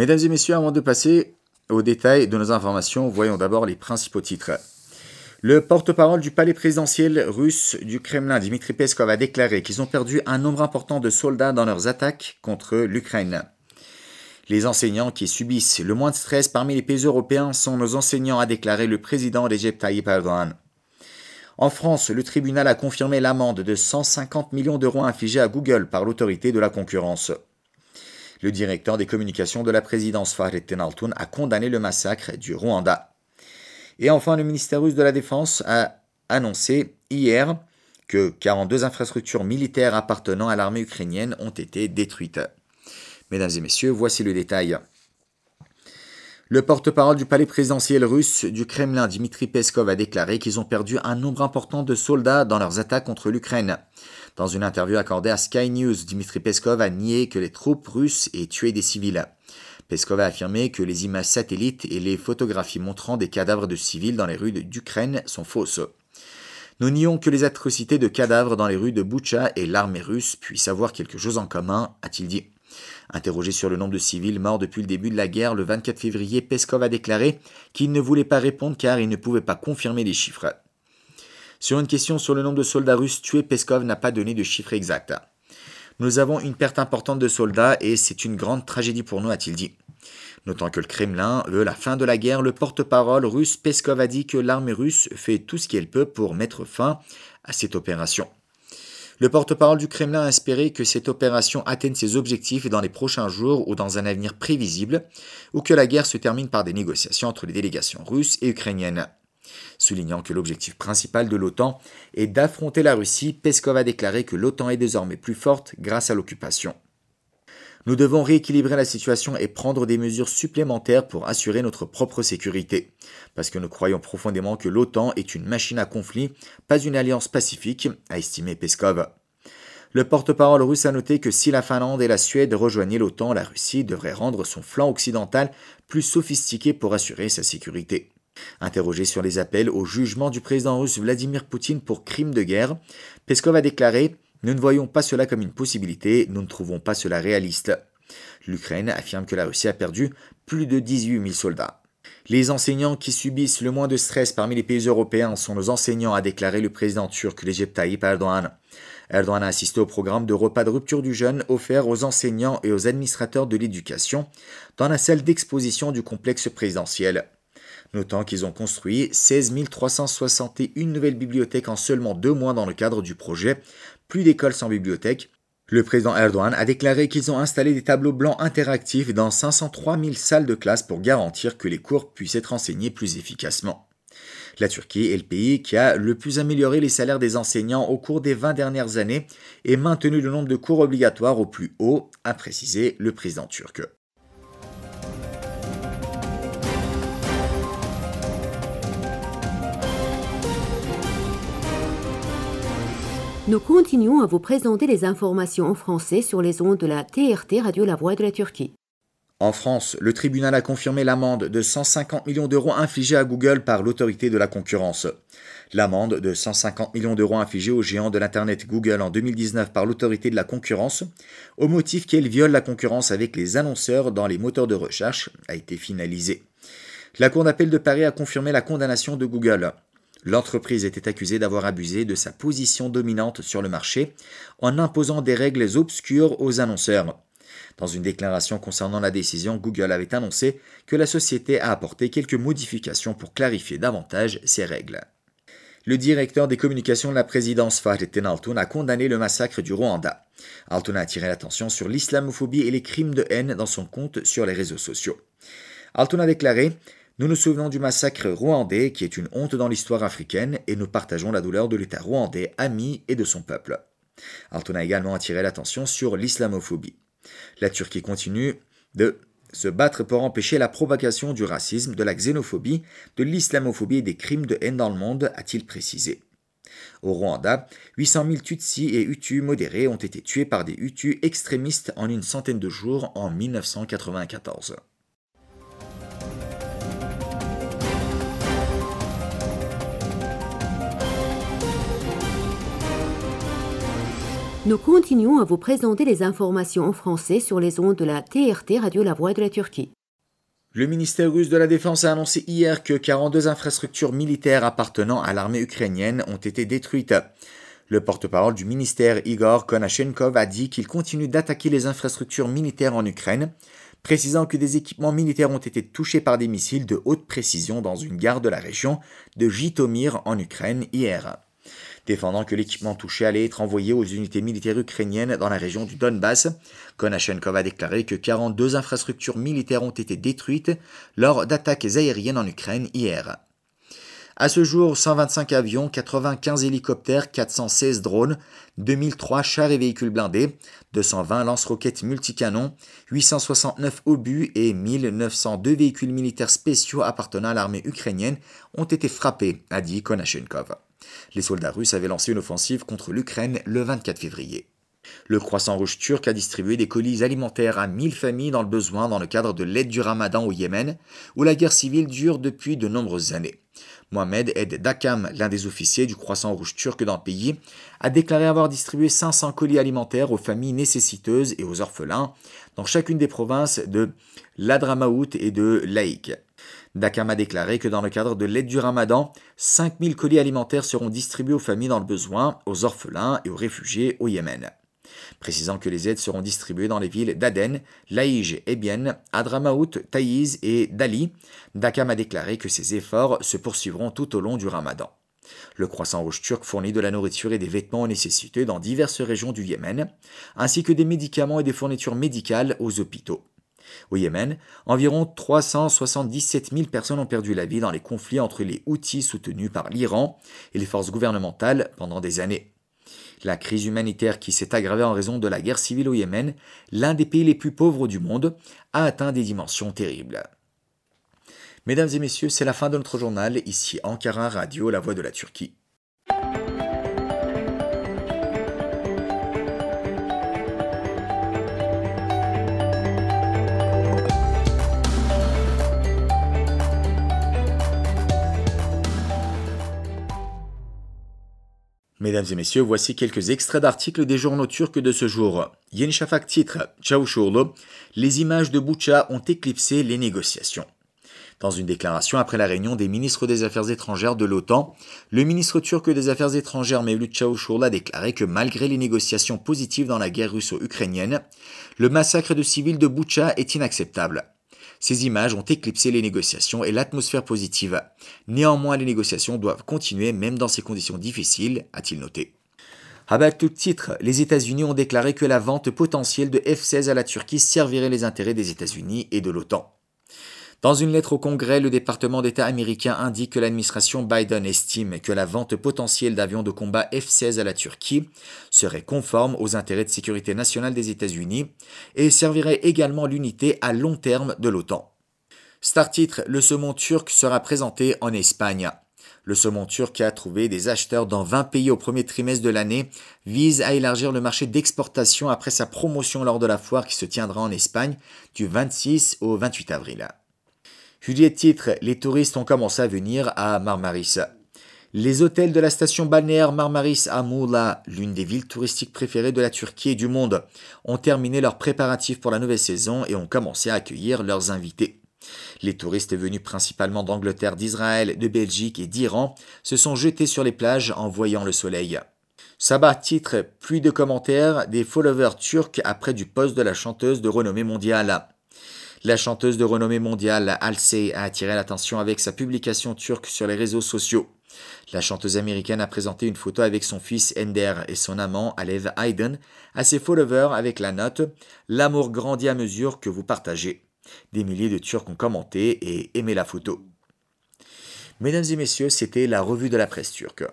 Mesdames et messieurs, avant de passer aux détails de nos informations, voyons d'abord les principaux titres. Le porte-parole du palais présidentiel russe du Kremlin, Dmitri Peskov, a déclaré qu'ils ont perdu un nombre important de soldats dans leurs attaques contre l'Ukraine. Les enseignants qui subissent le moins de stress parmi les pays européens sont nos enseignants, a déclaré le président d'Égypte Tayyip Erdogan. En France, le tribunal a confirmé l'amende de 150 millions d'euros infligée à Google par l'autorité de la concurrence. Le directeur des communications de la présidence Farid Tenaltoun a condamné le massacre du Rwanda. Et enfin, le ministère russe de la Défense a annoncé hier que 42 infrastructures militaires appartenant à l'armée ukrainienne ont été détruites. Mesdames et messieurs, voici le détail. Le porte-parole du palais présidentiel russe du Kremlin, Dmitri Peskov, a déclaré qu'ils ont perdu un nombre important de soldats dans leurs attaques contre l'Ukraine. Dans une interview accordée à Sky News, Dmitri Peskov a nié que les troupes russes aient tué des civils. Peskov a affirmé que les images satellites et les photographies montrant des cadavres de civils dans les rues d'Ukraine sont fausses. Nous nions que les atrocités de cadavres dans les rues de Boucha et l'armée russe puissent avoir quelque chose en commun, a-t-il dit. Interrogé sur le nombre de civils morts depuis le début de la guerre le 24 février, Peskov a déclaré qu'il ne voulait pas répondre car il ne pouvait pas confirmer les chiffres. Sur une question sur le nombre de soldats russes tués, Peskov n'a pas donné de chiffres exacts. Nous avons une perte importante de soldats et c'est une grande tragédie pour nous, a-t-il dit. Notant que le Kremlin veut la fin de la guerre, le porte-parole russe Peskov a dit que l'armée russe fait tout ce qu'elle peut pour mettre fin à cette opération. Le porte-parole du Kremlin a espéré que cette opération atteigne ses objectifs dans les prochains jours ou dans un avenir prévisible, ou que la guerre se termine par des négociations entre les délégations russes et ukrainiennes. Soulignant que l'objectif principal de l'OTAN est d'affronter la Russie, Peskov a déclaré que l'OTAN est désormais plus forte grâce à l'occupation. Nous devons rééquilibrer la situation et prendre des mesures supplémentaires pour assurer notre propre sécurité. Parce que nous croyons profondément que l'OTAN est une machine à conflit, pas une alliance pacifique, a estimé Peskov. Le porte-parole russe a noté que si la Finlande et la Suède rejoignaient l'OTAN, la Russie devrait rendre son flanc occidental plus sophistiqué pour assurer sa sécurité. Interrogé sur les appels au jugement du président russe Vladimir Poutine pour crime de guerre, Peskov a déclaré Nous ne voyons pas cela comme une possibilité, nous ne trouvons pas cela réaliste. L'Ukraine affirme que la Russie a perdu plus de 18 000 soldats. Les enseignants qui subissent le moins de stress parmi les pays européens sont nos enseignants, a déclaré le président turc l'Égypte Tayyip Erdogan. Erdogan a assisté au programme de repas de rupture du jeûne offert aux enseignants et aux administrateurs de l'éducation dans la salle d'exposition du complexe présidentiel notant qu'ils ont construit 16 361 nouvelles bibliothèques en seulement deux mois dans le cadre du projet Plus d'écoles sans bibliothèque. Le président Erdogan a déclaré qu'ils ont installé des tableaux blancs interactifs dans 503 000 salles de classe pour garantir que les cours puissent être enseignés plus efficacement. La Turquie est le pays qui a le plus amélioré les salaires des enseignants au cours des 20 dernières années et maintenu le nombre de cours obligatoires au plus haut, a précisé le président turc. Nous continuons à vous présenter les informations en français sur les ondes de la TRT Radio La Voix de la Turquie. En France, le tribunal a confirmé l'amende de 150 millions d'euros infligée à Google par l'autorité de la concurrence. L'amende de 150 millions d'euros infligée au géant de l'Internet Google en 2019 par l'autorité de la concurrence, au motif qu'elle viole la concurrence avec les annonceurs dans les moteurs de recherche, a été finalisée. La Cour d'appel de Paris a confirmé la condamnation de Google. L'entreprise était accusée d'avoir abusé de sa position dominante sur le marché en imposant des règles obscures aux annonceurs. Dans une déclaration concernant la décision, Google avait annoncé que la société a apporté quelques modifications pour clarifier davantage ces règles. Le directeur des communications de la présidence Fahrettin Altun a condamné le massacre du Rwanda. Altun a attiré l'attention sur l'islamophobie et les crimes de haine dans son compte sur les réseaux sociaux. Altun a déclaré nous nous souvenons du massacre rwandais qui est une honte dans l'histoire africaine et nous partageons la douleur de l'État rwandais ami et de son peuple. Alton a également attiré l'attention sur l'islamophobie. La Turquie continue de se battre pour empêcher la propagation du racisme, de la xénophobie, de l'islamophobie et des crimes de haine dans le monde, a-t-il précisé. Au Rwanda, 800 000 Tutsis et Hutus modérés ont été tués par des Hutus extrémistes en une centaine de jours en 1994. Nous continuons à vous présenter les informations en français sur les ondes de la TRT Radio La Voix de la Turquie. Le ministère russe de la Défense a annoncé hier que 42 infrastructures militaires appartenant à l'armée ukrainienne ont été détruites. Le porte-parole du ministère Igor Konashenkov a dit qu'il continue d'attaquer les infrastructures militaires en Ukraine, précisant que des équipements militaires ont été touchés par des missiles de haute précision dans une gare de la région de Jitomir en Ukraine hier défendant que l'équipement touché allait être envoyé aux unités militaires ukrainiennes dans la région du Donbass. Konashenkov a déclaré que 42 infrastructures militaires ont été détruites lors d'attaques aériennes en Ukraine hier. À ce jour, 125 avions, 95 hélicoptères, 416 drones, 2003 chars et véhicules blindés, 220 lance-roquettes multicanons, 869 obus et 1902 véhicules militaires spéciaux appartenant à l'armée ukrainienne ont été frappés, a dit Konashenkov. Les soldats russes avaient lancé une offensive contre l'Ukraine le 24 février. Le Croissant Rouge turc a distribué des colis alimentaires à 1000 familles dans le besoin dans le cadre de l'aide du ramadan au Yémen, où la guerre civile dure depuis de nombreuses années. Mohamed Ed Dakam, l'un des officiers du Croissant Rouge turc dans le pays, a déclaré avoir distribué 500 colis alimentaires aux familles nécessiteuses et aux orphelins dans chacune des provinces de l'Adramaout et de Laïk. Dakam a déclaré que dans le cadre de l'aide du ramadan, 5000 colis alimentaires seront distribués aux familles dans le besoin, aux orphelins et aux réfugiés au Yémen. Précisant que les aides seront distribuées dans les villes d'Aden, Laïj, Ebyen, Adramaout, Taïz et Dali, Dakam a déclaré que ces efforts se poursuivront tout au long du ramadan. Le Croissant Rouge turc fournit de la nourriture et des vêtements nécessités dans diverses régions du Yémen, ainsi que des médicaments et des fournitures médicales aux hôpitaux. Au Yémen, environ 377 000 personnes ont perdu la vie dans les conflits entre les Houthis soutenus par l'Iran et les forces gouvernementales pendant des années. La crise humanitaire qui s'est aggravée en raison de la guerre civile au Yémen, l'un des pays les plus pauvres du monde, a atteint des dimensions terribles. Mesdames et messieurs, c'est la fin de notre journal, ici Ankara Radio, la voix de la Turquie. Mesdames et messieurs, voici quelques extraits d'articles des journaux turcs de ce jour. Yeni Shafak titre Çavuşoğlu, les images de Boucha ont éclipsé les négociations. Dans une déclaration après la réunion des ministres des Affaires étrangères de l'OTAN, le ministre turc des Affaires étrangères Mevlut Çavuşoğlu a déclaré que malgré les négociations positives dans la guerre russo-ukrainienne, le massacre de civils de Boucha est inacceptable. Ces images ont éclipsé les négociations et l'atmosphère positive. Néanmoins, les négociations doivent continuer même dans ces conditions difficiles, a-t-il noté. À tout titre, les États-Unis ont déclaré que la vente potentielle de F-16 à la Turquie servirait les intérêts des États-Unis et de l'OTAN. Dans une lettre au Congrès, le département d'État américain indique que l'administration Biden estime que la vente potentielle d'avions de combat F-16 à la Turquie serait conforme aux intérêts de sécurité nationale des États-Unis et servirait également l'unité à long terme de l'OTAN. Star titre Le saumon turc sera présenté en Espagne. Le saumon turc a trouvé des acheteurs dans 20 pays au premier trimestre de l'année vise à élargir le marché d'exportation après sa promotion lors de la foire qui se tiendra en Espagne du 26 au 28 avril. Juliette titre Les touristes ont commencé à venir à Marmaris. Les hôtels de la station balnéaire Marmaris à Moula, l'une des villes touristiques préférées de la Turquie et du monde, ont terminé leurs préparatifs pour la nouvelle saison et ont commencé à accueillir leurs invités. Les touristes venus principalement d'Angleterre, d'Israël, de Belgique et d'Iran se sont jetés sur les plages en voyant le soleil. Sabah titre Pluie de commentaires des followers turcs après du poste de la chanteuse de renommée mondiale. La chanteuse de renommée mondiale Halsey a attiré l'attention avec sa publication turque sur les réseaux sociaux. La chanteuse américaine a présenté une photo avec son fils Ender et son amant Alev Aydin à ses followers avec la note L'amour grandit à mesure que vous partagez. Des milliers de Turcs ont commenté et aimé la photo. Mesdames et messieurs, c'était la revue de la presse turque.